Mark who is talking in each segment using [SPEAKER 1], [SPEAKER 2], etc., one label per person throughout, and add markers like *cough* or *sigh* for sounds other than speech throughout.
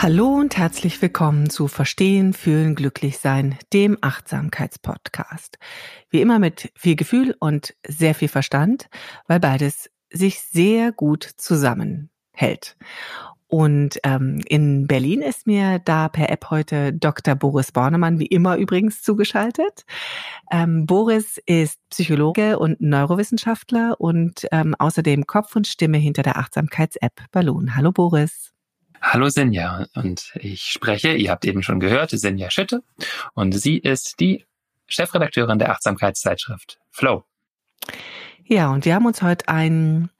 [SPEAKER 1] Hallo und herzlich willkommen zu Verstehen, Fühlen, Glücklich Sein, dem Achtsamkeitspodcast. Wie immer mit viel Gefühl und sehr viel Verstand, weil beides sich sehr gut zusammenhält. Und ähm, in Berlin ist mir da per App heute Dr. Boris Bornemann, wie immer übrigens, zugeschaltet. Ähm, Boris ist Psychologe und Neurowissenschaftler und ähm, außerdem Kopf und Stimme hinter der Achtsamkeits-App Balloon. Hallo Boris.
[SPEAKER 2] Hallo Senja und ich spreche, ihr habt eben schon gehört, Senja Schütte und sie ist die Chefredakteurin der Achtsamkeitszeitschrift Flow.
[SPEAKER 1] Ja, und wir haben uns heute ein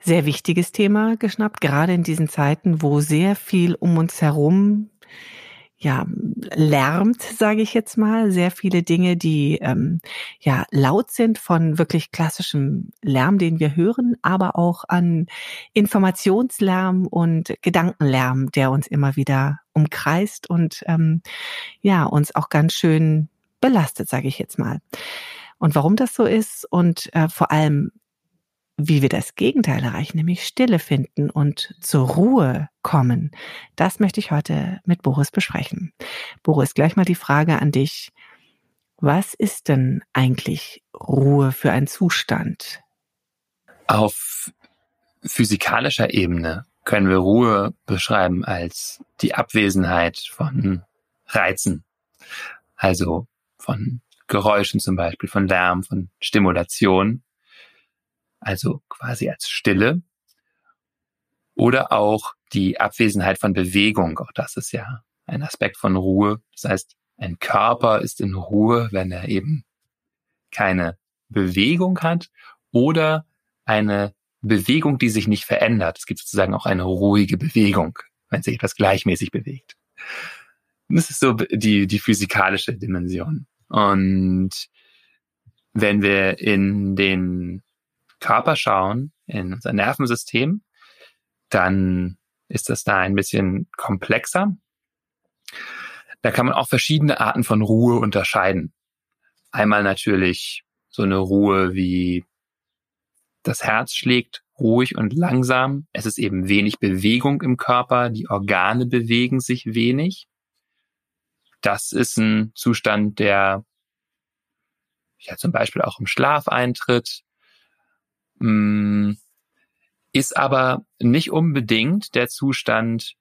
[SPEAKER 1] sehr wichtiges Thema geschnappt, gerade in diesen Zeiten, wo sehr viel um uns herum ja, lärmt, sage ich jetzt mal, sehr viele Dinge, die ähm, ja laut sind von wirklich klassischem Lärm, den wir hören, aber auch an Informationslärm und Gedankenlärm, der uns immer wieder umkreist und ähm, ja uns auch ganz schön belastet, sage ich jetzt mal. Und warum das so ist und äh, vor allem wie wir das Gegenteil erreichen, nämlich Stille finden und zur Ruhe kommen. Das möchte ich heute mit Boris besprechen. Boris, gleich mal die Frage an dich. Was ist denn eigentlich Ruhe für ein Zustand?
[SPEAKER 2] Auf physikalischer Ebene können wir Ruhe beschreiben als die Abwesenheit von Reizen, also von Geräuschen zum Beispiel, von Lärm, von Stimulation also quasi als Stille. Oder auch die Abwesenheit von Bewegung. Auch das ist ja ein Aspekt von Ruhe. Das heißt, ein Körper ist in Ruhe, wenn er eben keine Bewegung hat oder eine Bewegung, die sich nicht verändert. Es gibt sozusagen auch eine ruhige Bewegung, wenn sich etwas gleichmäßig bewegt. Das ist so die, die physikalische Dimension. Und wenn wir in den Körper schauen, in unser Nervensystem, dann ist das da ein bisschen komplexer. Da kann man auch verschiedene Arten von Ruhe unterscheiden. Einmal natürlich so eine Ruhe wie das Herz schlägt ruhig und langsam. Es ist eben wenig Bewegung im Körper. Die Organe bewegen sich wenig. Das ist ein Zustand, der ja zum Beispiel auch im Schlaf eintritt. Mm, ist aber nicht unbedingt der Zustand,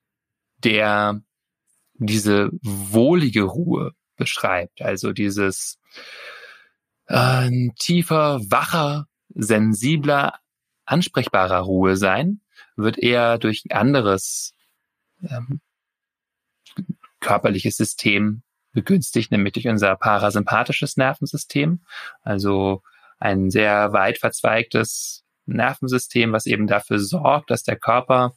[SPEAKER 2] der diese wohlige Ruhe beschreibt. Also dieses äh, tiefer, wacher, sensibler, ansprechbarer Ruhe sein, wird eher durch ein anderes ähm, körperliches System begünstigt, nämlich durch unser parasympathisches Nervensystem. Also ein sehr weit verzweigtes Nervensystem, was eben dafür sorgt, dass der Körper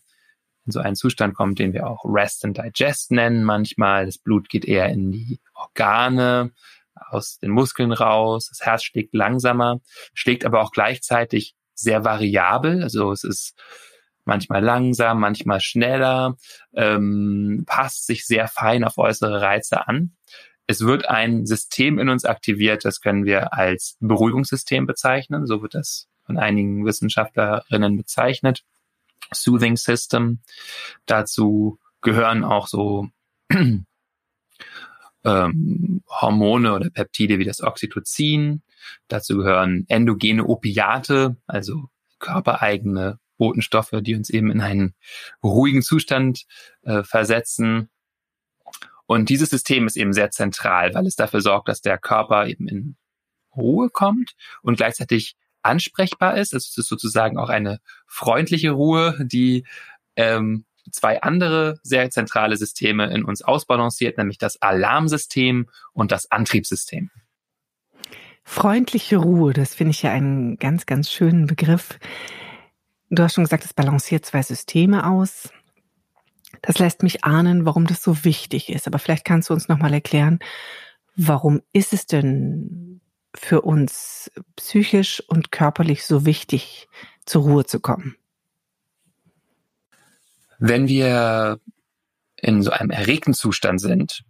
[SPEAKER 2] in so einen Zustand kommt, den wir auch Rest and Digest nennen manchmal. Das Blut geht eher in die Organe, aus den Muskeln raus, das Herz schlägt langsamer, schlägt aber auch gleichzeitig sehr variabel. Also es ist manchmal langsam, manchmal schneller, ähm, passt sich sehr fein auf äußere Reize an. Es wird ein System in uns aktiviert, das können wir als Beruhigungssystem bezeichnen. So wird das von einigen Wissenschaftlerinnen bezeichnet. Soothing System. Dazu gehören auch so *clears throat* ähm, Hormone oder Peptide wie das Oxytocin. Dazu gehören endogene Opiate, also körpereigene Botenstoffe, die uns eben in einen ruhigen Zustand äh, versetzen. Und dieses System ist eben sehr zentral, weil es dafür sorgt, dass der Körper eben in Ruhe kommt und gleichzeitig ansprechbar ist. Es ist sozusagen auch eine freundliche Ruhe, die ähm, zwei andere sehr zentrale Systeme in uns ausbalanciert, nämlich das Alarmsystem und das Antriebssystem.
[SPEAKER 1] Freundliche Ruhe, das finde ich ja einen ganz, ganz schönen Begriff. Du hast schon gesagt, es balanciert zwei Systeme aus. Das lässt mich ahnen, warum das so wichtig ist. Aber vielleicht kannst du uns nochmal erklären, warum ist es denn für uns psychisch und körperlich so wichtig, zur Ruhe zu kommen?
[SPEAKER 2] Wenn wir in so einem erregten Zustand sind,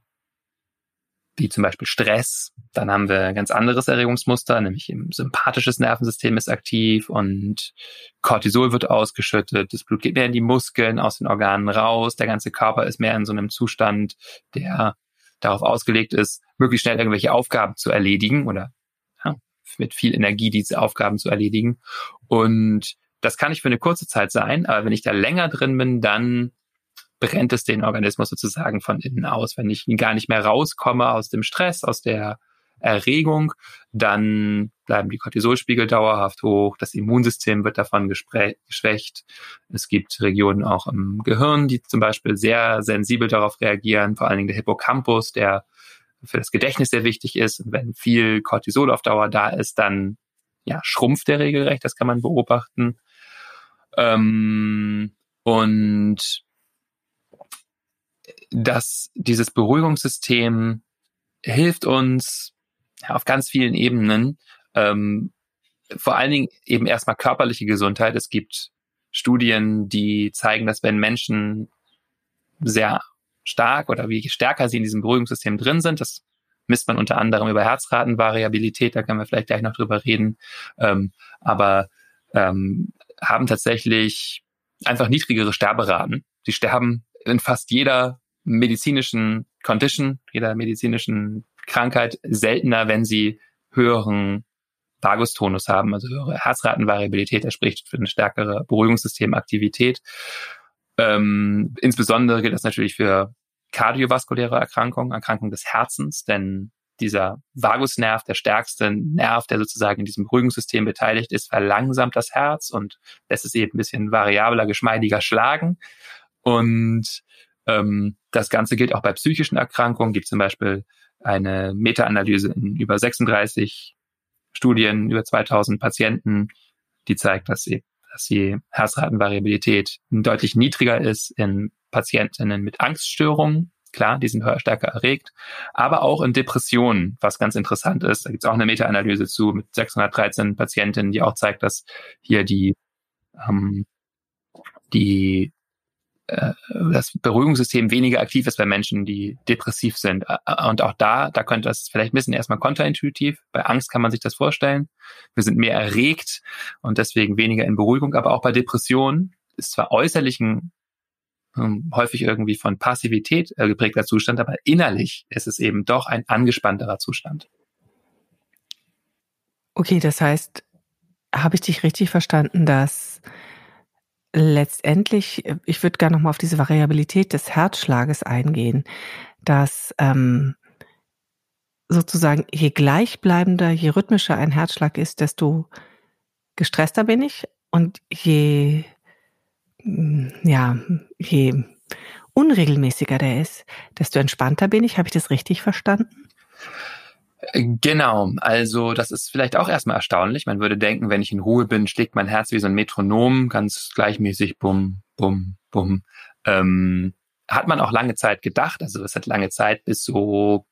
[SPEAKER 2] wie zum Beispiel Stress, dann haben wir ein ganz anderes Erregungsmuster, nämlich im sympathisches Nervensystem ist aktiv und Cortisol wird ausgeschüttet, das Blut geht mehr in die Muskeln, aus den Organen raus, der ganze Körper ist mehr in so einem Zustand, der darauf ausgelegt ist, möglichst schnell irgendwelche Aufgaben zu erledigen oder ja, mit viel Energie diese Aufgaben zu erledigen. Und das kann ich für eine kurze Zeit sein, aber wenn ich da länger drin bin, dann brennt es den Organismus sozusagen von innen aus. Wenn ich gar nicht mehr rauskomme aus dem Stress, aus der Erregung, dann bleiben die Cortisolspiegel dauerhaft hoch, das Immunsystem wird davon geschwächt. Es gibt Regionen auch im Gehirn, die zum Beispiel sehr sensibel darauf reagieren, vor allen Dingen der Hippocampus, der für das Gedächtnis sehr wichtig ist. Und wenn viel Cortisol auf Dauer da ist, dann ja, schrumpft der regelrecht, das kann man beobachten. Ähm, und dass dieses Beruhigungssystem hilft uns auf ganz vielen Ebenen, ähm, vor allen Dingen eben erstmal körperliche Gesundheit. Es gibt Studien, die zeigen, dass wenn Menschen sehr stark oder wie stärker sie in diesem Beruhigungssystem drin sind, das misst man unter anderem über Herzratenvariabilität, da können wir vielleicht gleich noch drüber reden, ähm, aber ähm, haben tatsächlich einfach niedrigere Sterberaten. Sie sterben in fast jeder medizinischen Condition, jeder medizinischen Krankheit seltener, wenn sie höheren Vagustonus haben, also höhere Herzratenvariabilität, er spricht für eine stärkere Beruhigungssystemaktivität. Ähm, insbesondere gilt das natürlich für kardiovaskuläre Erkrankungen, Erkrankungen des Herzens, denn dieser Vagusnerv, der stärkste Nerv, der sozusagen in diesem Beruhigungssystem beteiligt ist, verlangsamt das Herz und lässt es eben ein bisschen variabler, geschmeidiger schlagen. Und ähm, das Ganze gilt auch bei psychischen Erkrankungen. Gibt zum Beispiel eine Meta-Analyse in über 36 Studien, über 2000 Patienten, die zeigt, dass sie, dass die Herzratenvariabilität deutlich niedriger ist in Patientinnen mit Angststörungen. Klar, die sind stärker erregt, aber auch in Depressionen, was ganz interessant ist. Da gibt es auch eine Meta-Analyse zu mit 613 Patientinnen, die auch zeigt, dass hier die, ähm, die äh, das Beruhigungssystem weniger aktiv ist bei Menschen, die depressiv sind. Und auch da, da könnte das vielleicht ein bisschen erstmal kontraintuitiv. Bei Angst kann man sich das vorstellen. Wir sind mehr erregt und deswegen weniger in Beruhigung. Aber auch bei Depressionen ist zwar äußerlich ein ähm, häufig irgendwie von Passivität äh, geprägter Zustand, aber innerlich ist es eben doch ein angespannterer Zustand.
[SPEAKER 1] Okay, das heißt, habe ich dich richtig verstanden, dass letztendlich, ich würde gerne nochmal auf diese Variabilität des Herzschlages eingehen, dass ähm, sozusagen je gleichbleibender, je rhythmischer ein Herzschlag ist, desto gestresster bin ich und je ja, je unregelmäßiger der ist, desto entspannter bin ich. Habe ich das richtig verstanden?
[SPEAKER 2] Genau, also das ist vielleicht auch erstmal erstaunlich. Man würde denken, wenn ich in Ruhe bin, schlägt mein Herz wie so ein Metronom, ganz gleichmäßig, bum, bum, bum. Ähm, hat man auch lange Zeit gedacht, also es hat lange Zeit bis so,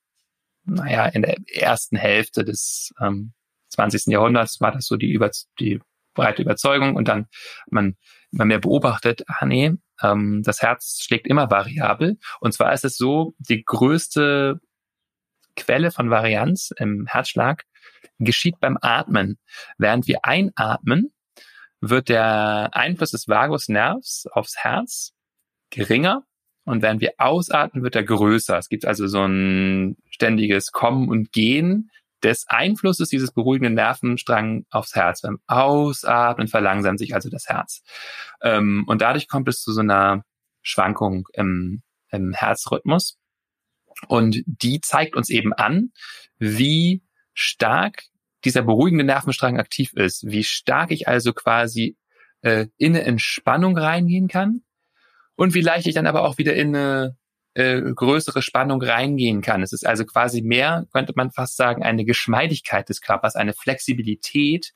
[SPEAKER 2] naja, in der ersten Hälfte des ähm, 20. Jahrhunderts war das so die, über, die breite Überzeugung und dann man immer mehr beobachtet, ah nee, ähm, das Herz schlägt immer variabel. Und zwar ist es so, die größte Quelle von Varianz im Herzschlag geschieht beim Atmen. Während wir einatmen, wird der Einfluss des Vagusnervs aufs Herz geringer und während wir ausatmen, wird er größer. Es gibt also so ein ständiges Kommen und Gehen des Einflusses dieses beruhigenden Nervenstrang aufs Herz. Beim Ausatmen verlangsamt sich also das Herz. Ähm, und dadurch kommt es zu so einer Schwankung im, im Herzrhythmus. Und die zeigt uns eben an, wie stark dieser beruhigende Nervenstrang aktiv ist, wie stark ich also quasi äh, in eine Entspannung reingehen kann und wie leicht ich dann aber auch wieder in eine äh, größere Spannung reingehen kann. Es ist also quasi mehr, könnte man fast sagen, eine Geschmeidigkeit des Körpers, eine Flexibilität,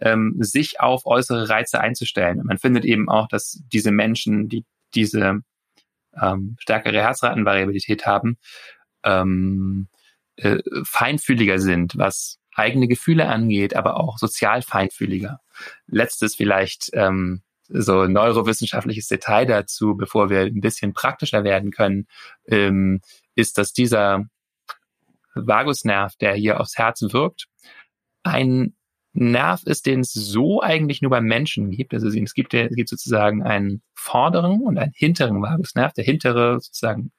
[SPEAKER 2] ähm, sich auf äußere Reize einzustellen. man findet eben auch, dass diese Menschen, die diese ähm, stärkere Herzratenvariabilität haben, ähm, äh, feinfühliger sind, was eigene Gefühle angeht, aber auch sozial feinfühliger. Letztes vielleicht ähm, so neurowissenschaftliches Detail dazu, bevor wir ein bisschen praktischer werden können, ähm, ist, dass dieser Vagusnerv, der hier aufs Herz wirkt, ein Nerv ist, den es so eigentlich nur beim Menschen gibt. Also es gibt, es gibt sozusagen einen vorderen und einen hinteren Vagusnerv. Der hintere sozusagen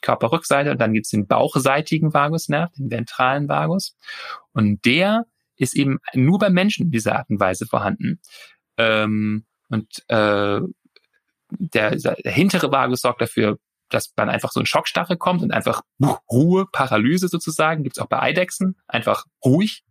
[SPEAKER 2] Körperrückseite und dann gibt es den bauchseitigen Vagusnerv, den ventralen Vagus. Und der ist eben nur beim Menschen in dieser Art und Weise vorhanden. Ähm, und äh, der, der hintere Vagus sorgt dafür, dass man einfach so ein Schockstarre kommt und einfach Ruhe, Paralyse sozusagen, gibt's auch bei Eidechsen, einfach ruhig.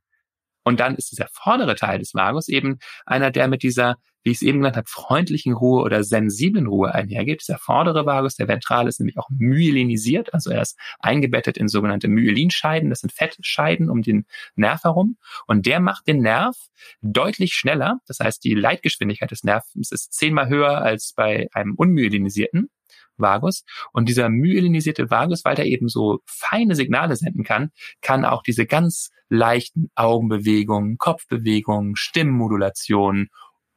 [SPEAKER 2] Und dann ist dieser vordere Teil des Vagus eben einer, der mit dieser wie ich es eben genannt habe, freundlichen Ruhe oder sensiblen Ruhe einhergeht. Dieser vordere Vagus, der ventrale, ist nämlich auch myelinisiert, also er ist eingebettet in sogenannte Myelinscheiden, das sind Fettscheiden um den Nerv herum. Und der macht den Nerv deutlich schneller. Das heißt, die Leitgeschwindigkeit des Nervens ist zehnmal höher als bei einem unmyelinisierten. Vagus. Und dieser myelinisierte Vagus, weil der eben so feine Signale senden kann, kann auch diese ganz leichten Augenbewegungen, Kopfbewegungen, Stimmmodulationen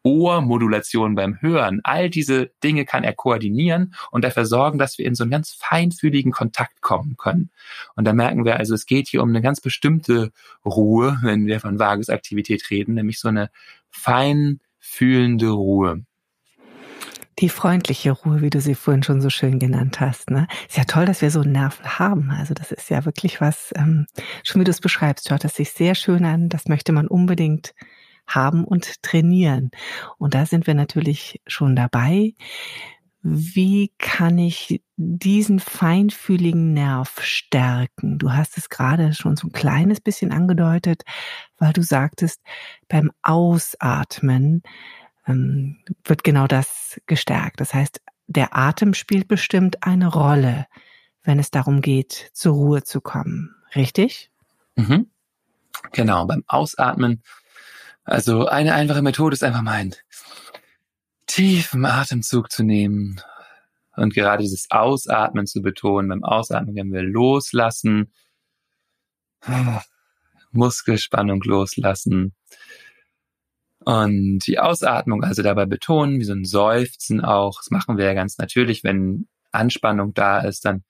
[SPEAKER 2] Ohrmodulation beim Hören, all diese Dinge kann er koordinieren und dafür sorgen, dass wir in so einen ganz feinfühligen Kontakt kommen können. Und da merken wir also, es geht hier um eine ganz bestimmte Ruhe, wenn wir von Vagesaktivität reden, nämlich so eine feinfühlende Ruhe.
[SPEAKER 1] Die freundliche Ruhe, wie du sie vorhin schon so schön genannt hast. Ne? Ist ja toll, dass wir so Nerven haben. Also das ist ja wirklich was, ähm, schon wie du es beschreibst, hört das sich sehr schön an. Das möchte man unbedingt haben und trainieren. Und da sind wir natürlich schon dabei. Wie kann ich diesen feinfühligen Nerv stärken? Du hast es gerade schon so ein kleines bisschen angedeutet, weil du sagtest, beim Ausatmen ähm, wird genau das gestärkt. Das heißt, der Atem spielt bestimmt eine Rolle, wenn es darum geht, zur Ruhe zu kommen. Richtig?
[SPEAKER 2] Mhm. Genau, beim Ausatmen also eine einfache Methode ist einfach mal einen tiefen Atemzug zu nehmen und gerade dieses Ausatmen zu betonen. Beim Ausatmen können wir loslassen, Muskelspannung loslassen und die Ausatmung also dabei betonen, wie so ein Seufzen auch. Das machen wir ja ganz natürlich, wenn Anspannung da ist, dann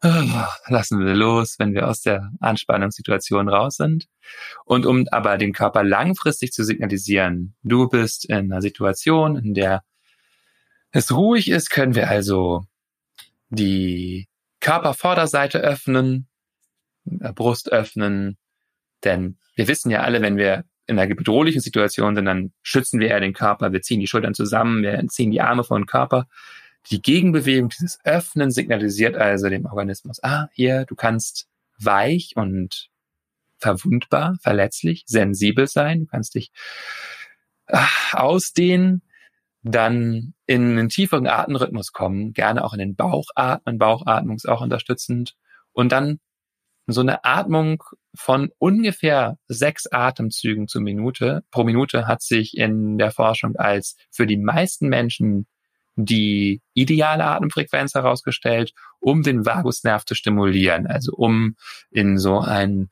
[SPEAKER 2] lassen wir los, wenn wir aus der Anspannungssituation raus sind. Und um aber den Körper langfristig zu signalisieren, du bist in einer Situation, in der es ruhig ist, können wir also die Körpervorderseite öffnen, äh, Brust öffnen, denn wir wissen ja alle, wenn wir in einer bedrohlichen Situation sind, dann schützen wir ja den Körper, wir ziehen die Schultern zusammen, wir ziehen die Arme vor den Körper. Die Gegenbewegung, dieses Öffnen signalisiert also dem Organismus, ah, hier, du kannst weich und verwundbar, verletzlich, sensibel sein, du kannst dich ach, ausdehnen, dann in einen tieferen Atemrhythmus kommen, gerne auch in den Bauch atmen, Bauchatmung ist auch unterstützend und dann so eine Atmung von ungefähr sechs Atemzügen zur Minute pro Minute hat sich in der Forschung als für die meisten Menschen die ideale Atemfrequenz herausgestellt, um den Vagusnerv zu stimulieren, also um in so einen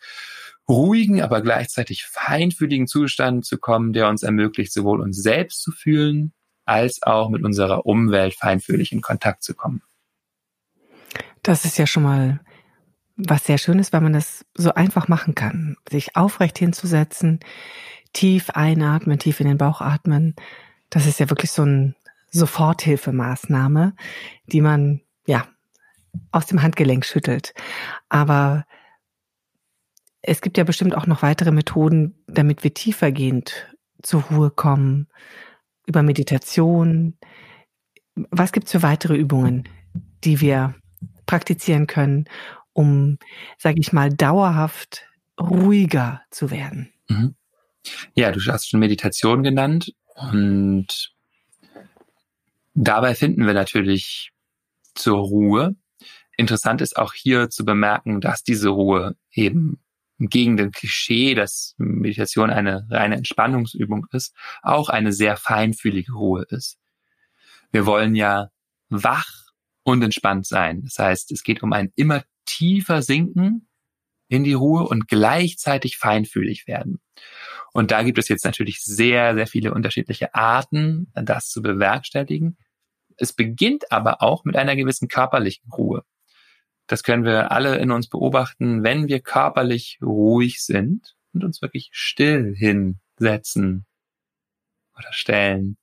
[SPEAKER 2] ruhigen, aber gleichzeitig feinfühligen Zustand zu kommen, der uns ermöglicht, sowohl uns selbst zu fühlen, als auch mit unserer Umwelt feinfühlig in Kontakt zu kommen.
[SPEAKER 1] Das ist ja schon mal was sehr Schönes, weil man das so einfach machen kann. Sich aufrecht hinzusetzen, tief einatmen, tief in den Bauch atmen. Das ist ja wirklich so ein Soforthilfemaßnahme, die man ja aus dem Handgelenk schüttelt. Aber es gibt ja bestimmt auch noch weitere Methoden, damit wir tiefergehend zur Ruhe kommen, über Meditation. Was gibt es für weitere Übungen, die wir praktizieren können, um, sage ich mal, dauerhaft ruhiger zu werden? Mhm.
[SPEAKER 2] Ja, du hast schon Meditation genannt und dabei finden wir natürlich zur Ruhe. Interessant ist auch hier zu bemerken, dass diese Ruhe eben gegen dem Klischee, dass Meditation eine reine Entspannungsübung ist, auch eine sehr feinfühlige Ruhe ist. Wir wollen ja wach und entspannt sein. Das heißt, es geht um ein immer tiefer Sinken in die Ruhe und gleichzeitig feinfühlig werden. Und da gibt es jetzt natürlich sehr, sehr viele unterschiedliche Arten, das zu bewerkstelligen. Es beginnt aber auch mit einer gewissen körperlichen Ruhe. Das können wir alle in uns beobachten, wenn wir körperlich ruhig sind und uns wirklich still hinsetzen oder stellen.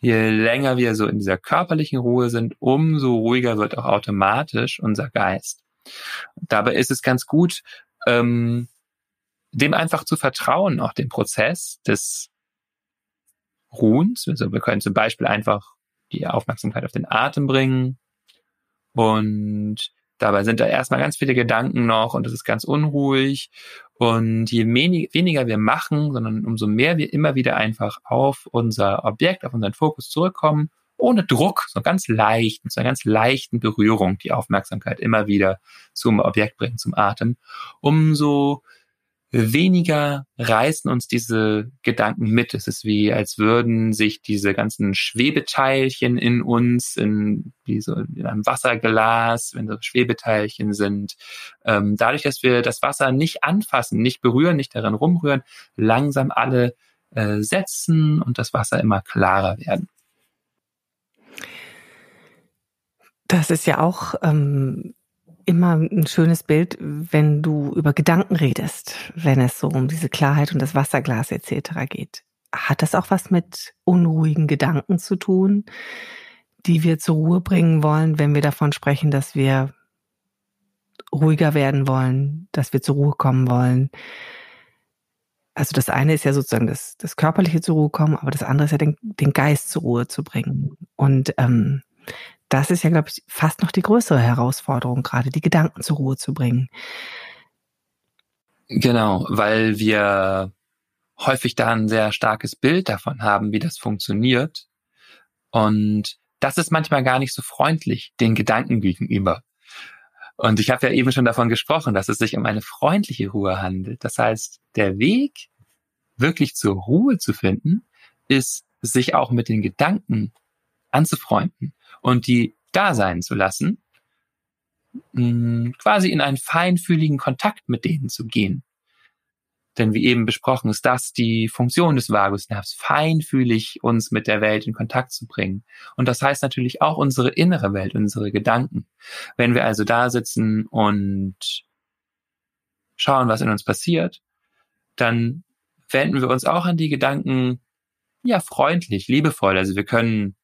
[SPEAKER 2] Je länger wir so in dieser körperlichen Ruhe sind, umso ruhiger wird auch automatisch unser Geist. Dabei ist es ganz gut, ähm, dem einfach zu vertrauen, auch dem Prozess des Ruhens. Also wir können zum Beispiel einfach die Aufmerksamkeit auf den Atem bringen und Dabei sind da erstmal ganz viele Gedanken noch und es ist ganz unruhig. Und je weniger wir machen, sondern umso mehr wir immer wieder einfach auf unser Objekt, auf unseren Fokus zurückkommen, ohne Druck, so ganz leicht, mit so einer ganz leichten Berührung die Aufmerksamkeit immer wieder zum Objekt bringen, zum Atem, umso weniger reißen uns diese Gedanken mit. Es ist wie, als würden sich diese ganzen Schwebeteilchen in uns, in, wie so in einem Wasserglas, wenn so Schwebeteilchen sind, ähm, dadurch, dass wir das Wasser nicht anfassen, nicht berühren, nicht darin rumrühren, langsam alle äh, setzen und das Wasser immer klarer werden.
[SPEAKER 1] Das ist ja auch ähm, immer ein schönes Bild, wenn du über Gedanken redest, wenn es so um diese Klarheit und das Wasserglas etc. geht. Hat das auch was mit unruhigen Gedanken zu tun, die wir zur Ruhe bringen wollen, wenn wir davon sprechen, dass wir ruhiger werden wollen, dass wir zur Ruhe kommen wollen? Also das eine ist ja sozusagen das, das körperliche zur Ruhe kommen, aber das andere ist ja den, den Geist zur Ruhe zu bringen. Und ähm, das ist ja, glaube ich, fast noch die größere Herausforderung, gerade die Gedanken zur Ruhe zu bringen.
[SPEAKER 2] Genau, weil wir häufig da ein sehr starkes Bild davon haben, wie das funktioniert. Und das ist manchmal gar nicht so freundlich den Gedanken gegenüber. Und ich habe ja eben schon davon gesprochen, dass es sich um eine freundliche Ruhe handelt. Das heißt, der Weg, wirklich zur Ruhe zu finden, ist, sich auch mit den Gedanken anzufreunden und die da sein zu lassen, mm, quasi in einen feinfühligen Kontakt mit denen zu gehen. Denn wie eben besprochen, ist das die Funktion des Vagusnervs, feinfühlig uns mit der Welt in Kontakt zu bringen. Und das heißt natürlich auch unsere innere Welt, unsere Gedanken. Wenn wir also da sitzen und schauen, was in uns passiert, dann wenden wir uns auch an die Gedanken, ja, freundlich, liebevoll. Also wir können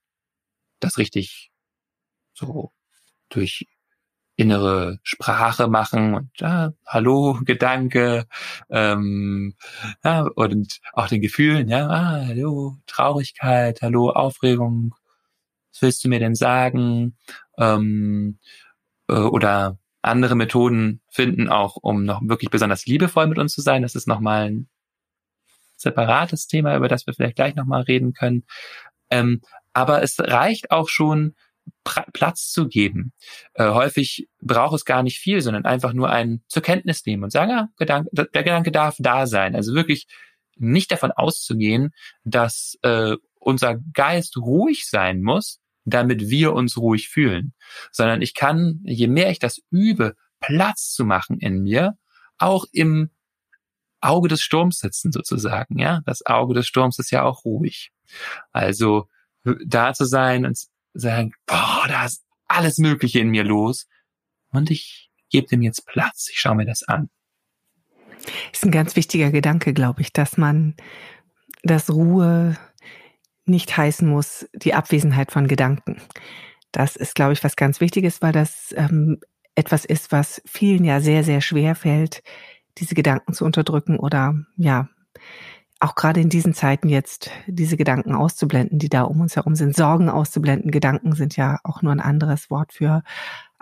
[SPEAKER 2] das richtig so durch innere Sprache machen und ja, Hallo, Gedanke, ähm, ja, und auch den Gefühlen, ja, ah, Hallo, Traurigkeit, Hallo, Aufregung, was willst du mir denn sagen? Ähm, äh, oder andere Methoden finden auch, um noch wirklich besonders liebevoll mit uns zu sein. Das ist nochmal ein separates Thema, über das wir vielleicht gleich nochmal reden können. Ähm, aber es reicht auch schon, Platz zu geben. Äh, häufig braucht es gar nicht viel, sondern einfach nur ein zur Kenntnis nehmen und sagen, ja, Gedanke, der Gedanke darf da sein. Also wirklich nicht davon auszugehen, dass äh, unser Geist ruhig sein muss, damit wir uns ruhig fühlen, sondern ich kann, je mehr ich das übe, Platz zu machen in mir, auch im Auge des Sturms sitzen sozusagen, ja. Das Auge des Sturms ist ja auch ruhig. Also da zu sein und sagen, boah, da ist alles Mögliche in mir los. Und ich gebe dem jetzt Platz. Ich schaue mir das an.
[SPEAKER 1] Ist ein ganz wichtiger Gedanke, glaube ich, dass man das Ruhe nicht heißen muss, die Abwesenheit von Gedanken. Das ist, glaube ich, was ganz Wichtiges, weil das ähm, etwas ist, was vielen ja sehr, sehr schwer fällt, diese Gedanken zu unterdrücken oder ja, auch gerade in diesen Zeiten jetzt diese Gedanken auszublenden, die da um uns herum sind, Sorgen auszublenden. Gedanken sind ja auch nur ein anderes Wort für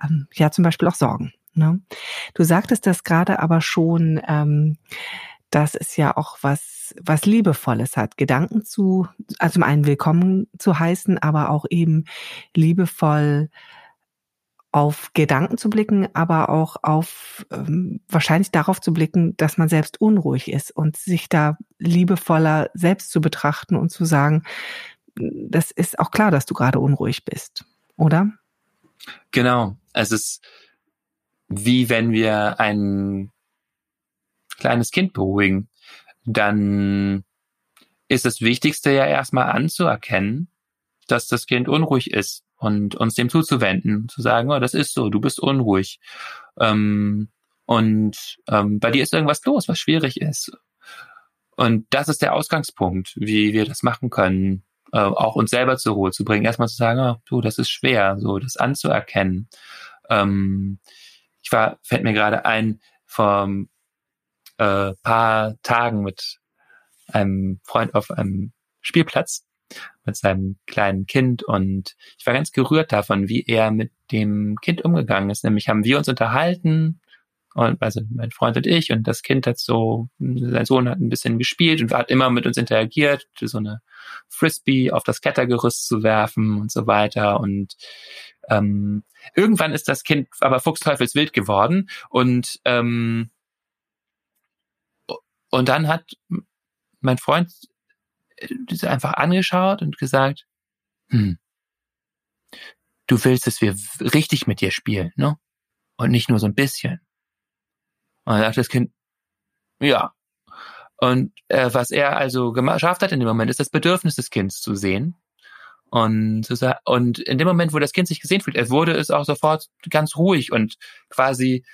[SPEAKER 1] ähm, ja zum Beispiel auch Sorgen. Ne? Du sagtest das gerade aber schon, ähm, dass es ja auch was, was Liebevolles hat, Gedanken zu, also zum einen willkommen zu heißen, aber auch eben liebevoll auf Gedanken zu blicken, aber auch auf ähm, wahrscheinlich darauf zu blicken, dass man selbst unruhig ist und sich da liebevoller selbst zu betrachten und zu sagen, das ist auch klar, dass du gerade unruhig bist, oder?
[SPEAKER 2] Genau. Es ist wie wenn wir ein kleines Kind beruhigen. Dann ist das Wichtigste ja erstmal anzuerkennen, dass das Kind unruhig ist und uns dem zuzuwenden, zu sagen, oh, das ist so, du bist unruhig. Ähm, und ähm, bei dir ist irgendwas los, was schwierig ist. Und das ist der Ausgangspunkt, wie wir das machen können, äh, auch uns selber zur Ruhe zu bringen. Erstmal zu sagen, oh, du, das ist schwer, so das anzuerkennen. Ähm, ich war, fällt mir gerade ein, vor äh, paar Tagen mit einem Freund auf einem Spielplatz mit seinem kleinen Kind und ich war ganz gerührt davon, wie er mit dem Kind umgegangen ist. Nämlich haben wir uns unterhalten und also mein Freund und ich und das Kind hat so, sein Sohn hat ein bisschen gespielt und hat immer mit uns interagiert, so eine Frisbee auf das Klettergerüst zu werfen und so weiter und ähm, irgendwann ist das Kind aber fuchsteufelswild geworden und ähm, und dann hat mein Freund diese einfach angeschaut und gesagt, hm, du willst, dass wir richtig mit dir spielen, ne? Und nicht nur so ein bisschen. Und dann sagt das Kind, ja. Und äh, was er also geschafft hat in dem Moment, ist das Bedürfnis des Kindes zu sehen. Und, und in dem Moment, wo das Kind sich gesehen fühlt, er wurde es auch sofort ganz ruhig und quasi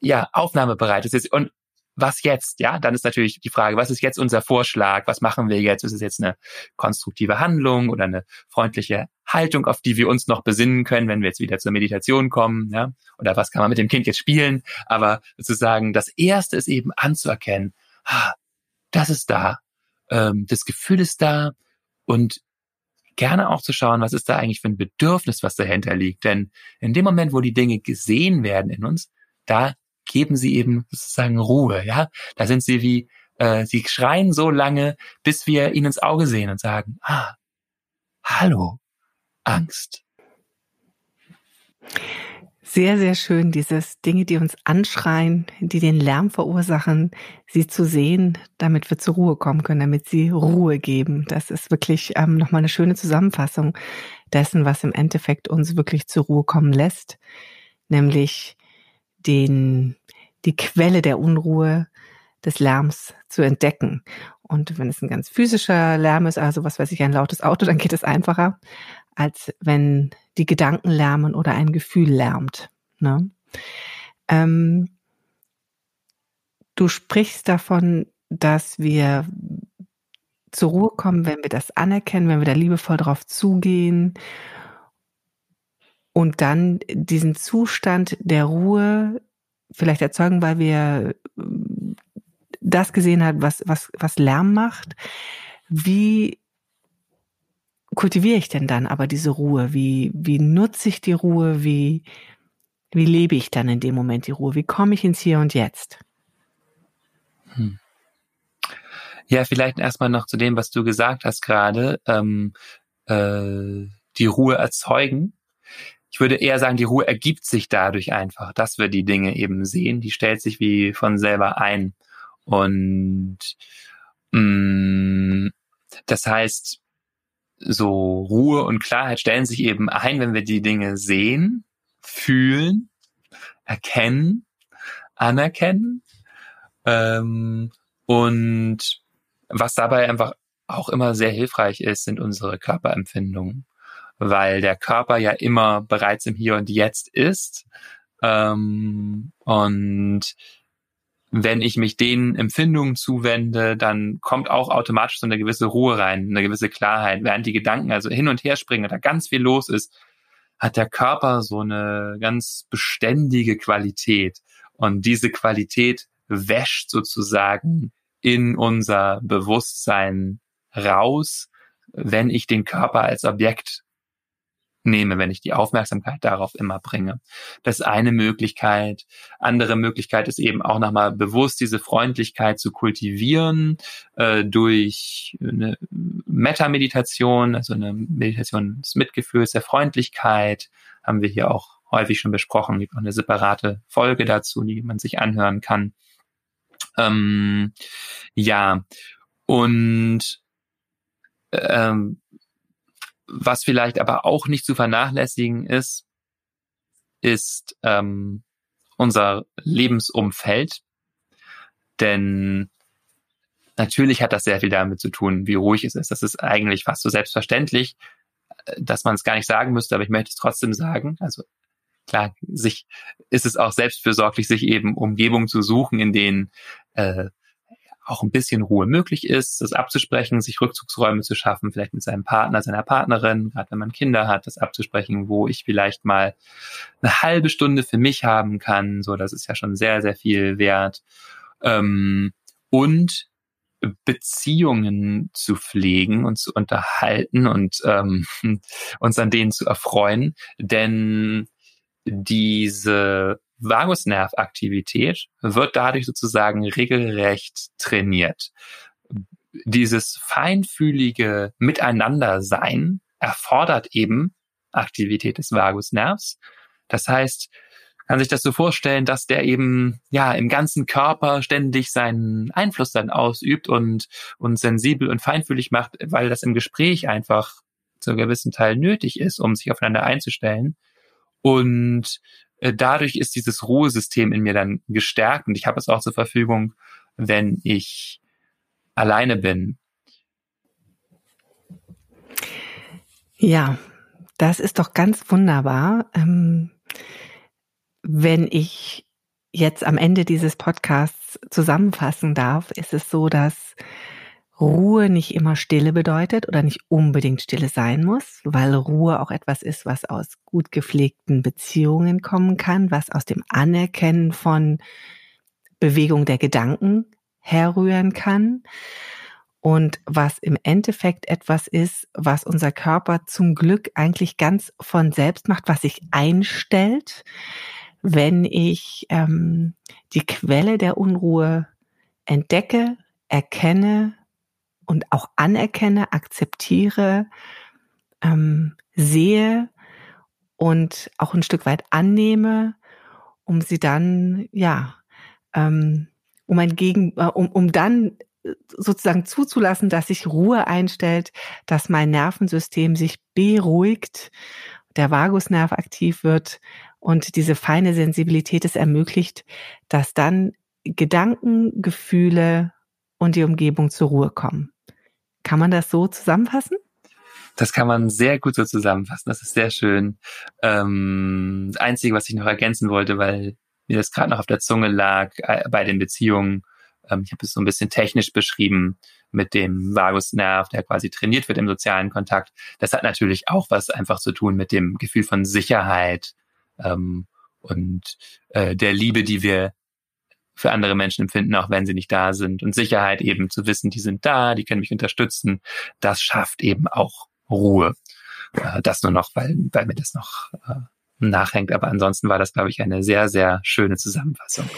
[SPEAKER 2] ja aufnahmebereit. Und was jetzt? Ja, dann ist natürlich die Frage, was ist jetzt unser Vorschlag? Was machen wir jetzt? Ist es jetzt eine konstruktive Handlung oder eine freundliche Haltung, auf die wir uns noch besinnen können, wenn wir jetzt wieder zur Meditation kommen? Ja, oder was kann man mit dem Kind jetzt spielen? Aber sozusagen das erste ist eben anzuerkennen, ah, das ist da, ähm, das Gefühl ist da und gerne auch zu schauen, was ist da eigentlich für ein Bedürfnis, was dahinter liegt. Denn in dem Moment, wo die Dinge gesehen werden in uns, da geben sie eben sozusagen Ruhe, ja. Da sind sie wie, äh, sie schreien so lange, bis wir ihnen ins Auge sehen und sagen, ah, hallo, Angst.
[SPEAKER 1] Sehr, sehr schön, dieses Dinge, die uns anschreien, die den Lärm verursachen, sie zu sehen, damit wir zur Ruhe kommen können, damit sie Ruhe geben. Das ist wirklich ähm, nochmal eine schöne Zusammenfassung dessen, was im Endeffekt uns wirklich zur Ruhe kommen lässt, nämlich den, die Quelle der Unruhe des Lärms zu entdecken. Und wenn es ein ganz physischer Lärm ist, also was weiß ich, ein lautes Auto, dann geht es einfacher, als wenn die Gedanken lärmen oder ein Gefühl lärmt. Ne? Ähm, du sprichst davon, dass wir zur Ruhe kommen, wenn wir das anerkennen, wenn wir da liebevoll drauf zugehen und dann diesen Zustand der Ruhe vielleicht erzeugen, weil wir ähm, das gesehen haben, was, was, was Lärm macht. Wie kultiviere ich denn dann aber diese Ruhe? Wie, wie nutze ich die Ruhe? Wie, wie lebe ich dann in dem Moment die Ruhe? Wie komme ich ins Hier und Jetzt? Hm.
[SPEAKER 2] Ja, vielleicht erstmal noch zu dem, was du gesagt hast gerade. Ähm, äh, die Ruhe erzeugen ich würde eher sagen, die Ruhe ergibt sich dadurch einfach, dass wir die Dinge eben sehen. Die stellt sich wie von selber ein. Und mh, mm, das heißt, so Ruhe und Klarheit stellen sich eben ein, wenn wir die Dinge sehen, fühlen, erkennen, anerkennen. Ähm, und was dabei einfach auch immer sehr hilfreich ist, sind unsere Körperempfindungen weil der Körper ja immer bereits im Hier und Jetzt ist. Ähm, und wenn ich mich den Empfindungen zuwende, dann kommt auch automatisch so eine gewisse Ruhe rein, eine gewisse Klarheit. Während die Gedanken also hin und her springen, da ganz viel los ist, hat der Körper so eine ganz beständige Qualität. Und diese Qualität wäscht sozusagen in unser Bewusstsein raus, wenn ich den Körper als Objekt nehme, wenn ich die Aufmerksamkeit darauf immer bringe. Das ist eine Möglichkeit. Andere Möglichkeit ist eben auch nochmal bewusst diese Freundlichkeit zu kultivieren äh, durch eine Meta-Meditation, also eine Meditation des Mitgefühls, der Freundlichkeit, haben wir hier auch häufig schon besprochen. Es gibt auch eine separate Folge dazu, die man sich anhören kann. Ähm, ja, und ähm, was vielleicht aber auch nicht zu vernachlässigen ist, ist ähm, unser Lebensumfeld. Denn natürlich hat das sehr viel damit zu tun, wie ruhig es ist. Das ist eigentlich fast so selbstverständlich, äh, dass man es gar nicht sagen müsste, aber ich möchte es trotzdem sagen. Also klar, sich ist es auch selbstfürsorglich, sich eben Umgebungen zu suchen, in denen äh, auch ein bisschen Ruhe möglich ist, das abzusprechen, sich Rückzugsräume zu schaffen, vielleicht mit seinem Partner, seiner Partnerin, gerade wenn man Kinder hat, das abzusprechen, wo ich vielleicht mal eine halbe Stunde für mich haben kann. So, das ist ja schon sehr, sehr viel wert. Ähm, und Beziehungen zu pflegen und zu unterhalten und ähm, *laughs* uns an denen zu erfreuen, denn diese Vagusnervaktivität wird dadurch sozusagen regelrecht trainiert. Dieses feinfühlige Miteinandersein erfordert eben Aktivität des Vagusnervs. Das heißt, kann sich das so vorstellen, dass der eben ja im ganzen Körper ständig seinen Einfluss dann ausübt und und sensibel und feinfühlig macht, weil das im Gespräch einfach zu einem gewissen Teil nötig ist, um sich aufeinander einzustellen. Und dadurch ist dieses Ruhesystem in mir dann gestärkt und ich habe es auch zur Verfügung, wenn ich alleine bin.
[SPEAKER 1] Ja, das ist doch ganz wunderbar. Ähm, wenn ich jetzt am Ende dieses Podcasts zusammenfassen darf, ist es so, dass Ruhe nicht immer Stille bedeutet oder nicht unbedingt Stille sein muss, weil Ruhe auch etwas ist, was aus gut gepflegten Beziehungen kommen kann, was aus dem Anerkennen von Bewegung der Gedanken herrühren kann und was im Endeffekt etwas ist, was unser Körper zum Glück eigentlich ganz von selbst macht, was sich einstellt, wenn ich ähm, die Quelle der Unruhe entdecke, erkenne und auch anerkenne, akzeptiere, ähm, sehe und auch ein Stück weit annehme, um sie dann, ja, ähm, um ein Gegen, äh, um, um dann sozusagen zuzulassen, dass sich Ruhe einstellt, dass mein Nervensystem sich beruhigt, der Vagusnerv aktiv wird und diese feine Sensibilität es ermöglicht, dass dann Gedanken, Gefühle und die Umgebung zur Ruhe kommen. Kann man das so zusammenfassen?
[SPEAKER 2] Das kann man sehr gut so zusammenfassen. Das ist sehr schön. Ähm, das Einzige, was ich noch ergänzen wollte, weil mir das gerade noch auf der Zunge lag äh, bei den Beziehungen, ähm, ich habe es so ein bisschen technisch beschrieben mit dem Vagusnerv, der quasi trainiert wird im sozialen Kontakt. Das hat natürlich auch was einfach zu tun mit dem Gefühl von Sicherheit ähm, und äh, der Liebe, die wir für andere Menschen empfinden, auch wenn sie nicht da sind. Und Sicherheit eben zu wissen, die sind da, die können mich unterstützen, das schafft eben auch Ruhe. Äh, das nur noch, weil, weil mir das noch äh, nachhängt. Aber ansonsten war das, glaube ich, eine sehr, sehr schöne Zusammenfassung.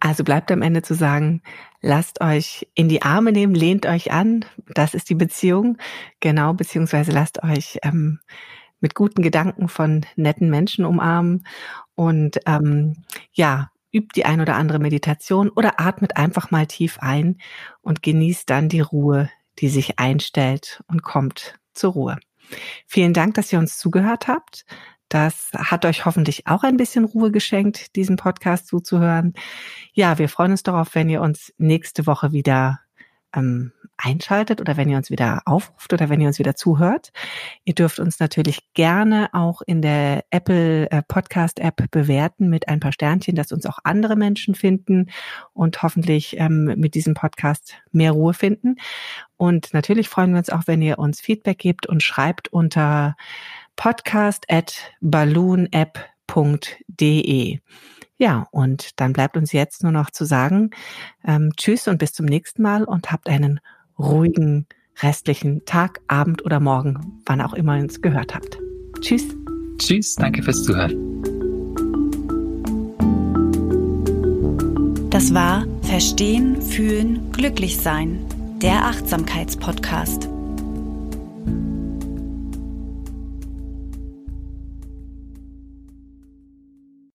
[SPEAKER 1] Also bleibt am Ende zu sagen, lasst euch in die Arme nehmen, lehnt euch an. Das ist die Beziehung. Genau, beziehungsweise lasst euch ähm, mit guten Gedanken von netten Menschen umarmen. Und ähm, ja, übt die ein oder andere Meditation oder atmet einfach mal tief ein und genießt dann die Ruhe, die sich einstellt und kommt zur Ruhe. Vielen Dank, dass ihr uns zugehört habt. Das hat euch hoffentlich auch ein bisschen Ruhe geschenkt, diesen Podcast zuzuhören. Ja, wir freuen uns darauf, wenn ihr uns nächste Woche wieder ähm, einschaltet oder wenn ihr uns wieder aufruft oder wenn ihr uns wieder zuhört. Ihr dürft uns natürlich gerne auch in der Apple äh, Podcast App bewerten mit ein paar Sternchen, dass uns auch andere Menschen finden und hoffentlich ähm, mit diesem Podcast mehr Ruhe finden. Und natürlich freuen wir uns auch, wenn ihr uns Feedback gebt und schreibt unter podcast at balloonapp.de. Ja, und dann bleibt uns jetzt nur noch zu sagen, ähm, tschüss und bis zum nächsten Mal und habt einen ruhigen restlichen Tag, Abend oder Morgen, wann auch immer ihr uns gehört habt. Tschüss.
[SPEAKER 2] Tschüss, danke fürs Zuhören.
[SPEAKER 3] Das war Verstehen, Fühlen, Glücklichsein, der Achtsamkeitspodcast.